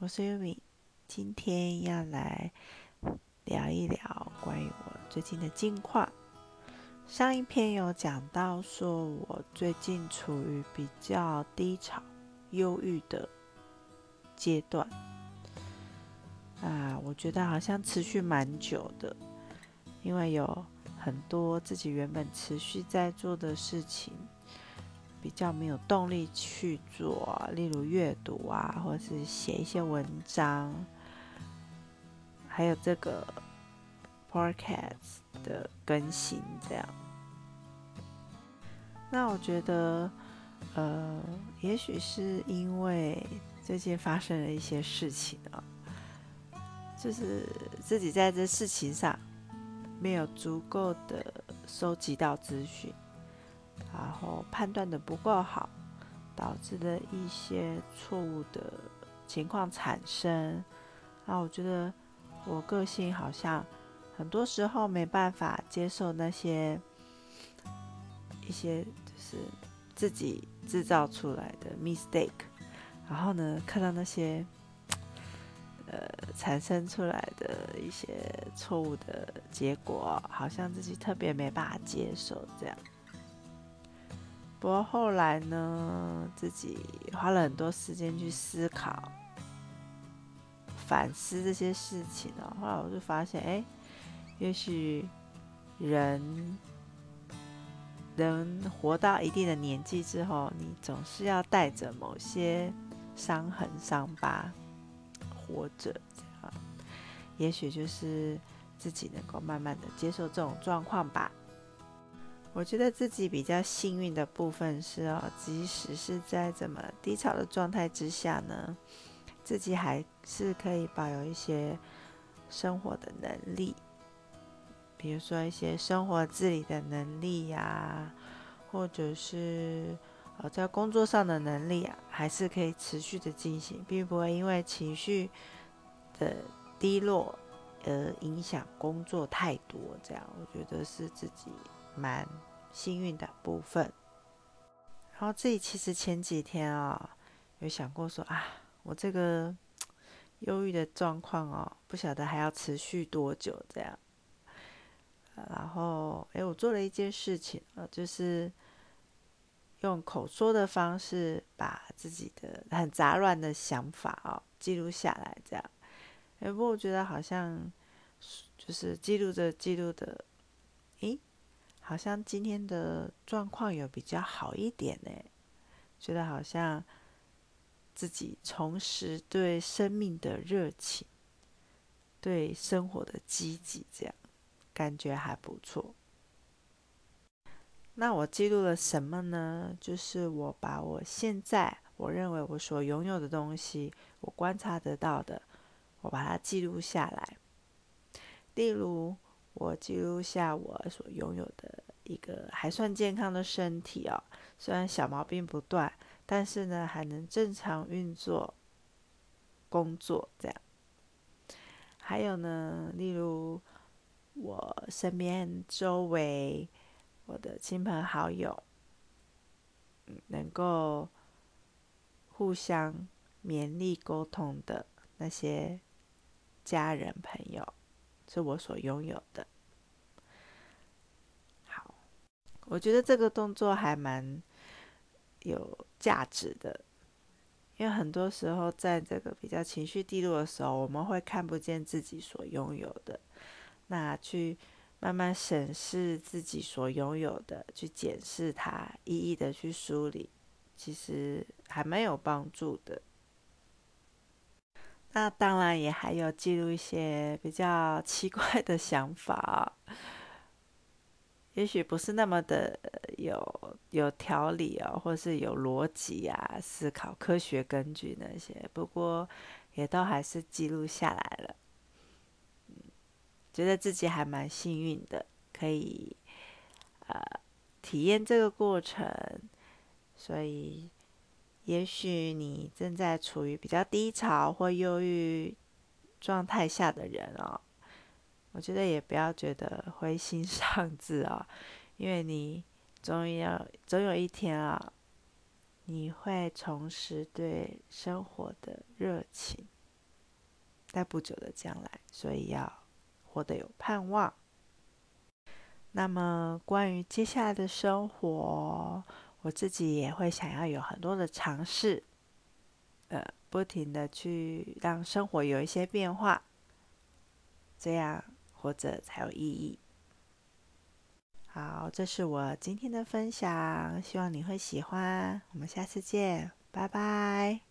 我是优米，今天要来聊一聊关于我最近的近况。上一篇有讲到说，我最近处于比较低潮、忧郁的阶段。啊，我觉得好像持续蛮久的，因为有很多自己原本持续在做的事情。比较没有动力去做，例如阅读啊，或是写一些文章，还有这个 podcast 的更新这样。那我觉得，呃，也许是因为最近发生了一些事情啊，就是自己在这事情上没有足够的收集到资讯。然后判断的不够好，导致的一些错误的情况产生。啊，我觉得我个性好像很多时候没办法接受那些一些就是自己制造出来的 mistake。然后呢，看到那些呃产生出来的一些错误的结果，好像自己特别没办法接受这样。不过后来呢，自己花了很多时间去思考、反思这些事情哦。后来我就发现，哎，也许人人活到一定的年纪之后，你总是要带着某些伤痕、伤疤活着，这样，也许就是自己能够慢慢的接受这种状况吧。我觉得自己比较幸运的部分是哦，即使是在这么低潮的状态之下呢，自己还是可以保有一些生活的能力，比如说一些生活自理的能力呀，或者是呃在工作上的能力啊，还是可以持续的进行，并不会因为情绪的低落而影响工作太多。这样，我觉得是自己。蛮幸运的部分，然后自己其实前几天啊，有想过说啊，我这个忧郁的状况哦，不晓得还要持续多久这样。然后，哎，我做了一件事情啊，就是用口说的方式，把自己的很杂乱的想法哦记录下来，这样。哎，不过我觉得好像就是记录着记录的，好像今天的状况有比较好一点呢，觉得好像自己重拾对生命的热情，对生活的积极，这样感觉还不错。那我记录了什么呢？就是我把我现在我认为我所拥有的东西，我观察得到的，我把它记录下来。例如。我记录下我所拥有的一个还算健康的身体哦，虽然小毛病不断，但是呢还能正常运作、工作这样。还有呢，例如我身边周围我的亲朋好友，能够互相勉励沟通的那些家人朋友。是我所拥有的。好，我觉得这个动作还蛮有价值的，因为很多时候在这个比较情绪低落的时候，我们会看不见自己所拥有的。那去慢慢审视自己所拥有的，去检视它，一一的去梳理，其实还蛮有帮助的。那当然也还有记录一些比较 奇怪的想法，也许不是那么的有有条理哦，或是有逻辑啊，思考科学根据那些，不过也都还是记录下来了。觉得自己还蛮幸运的，可以呃体验这个过程，所以。也许你正在处于比较低潮或忧郁状态下的人哦，我觉得也不要觉得灰心丧志啊，因为你终要总有一天啊，你会重拾对生活的热情，在不久的将来，所以要活得有盼望。那么，关于接下来的生活，我自己也会想要有很多的尝试，呃，不停的去让生活有一些变化，这样活着才有意义。好，这是我今天的分享，希望你会喜欢。我们下次见，拜拜。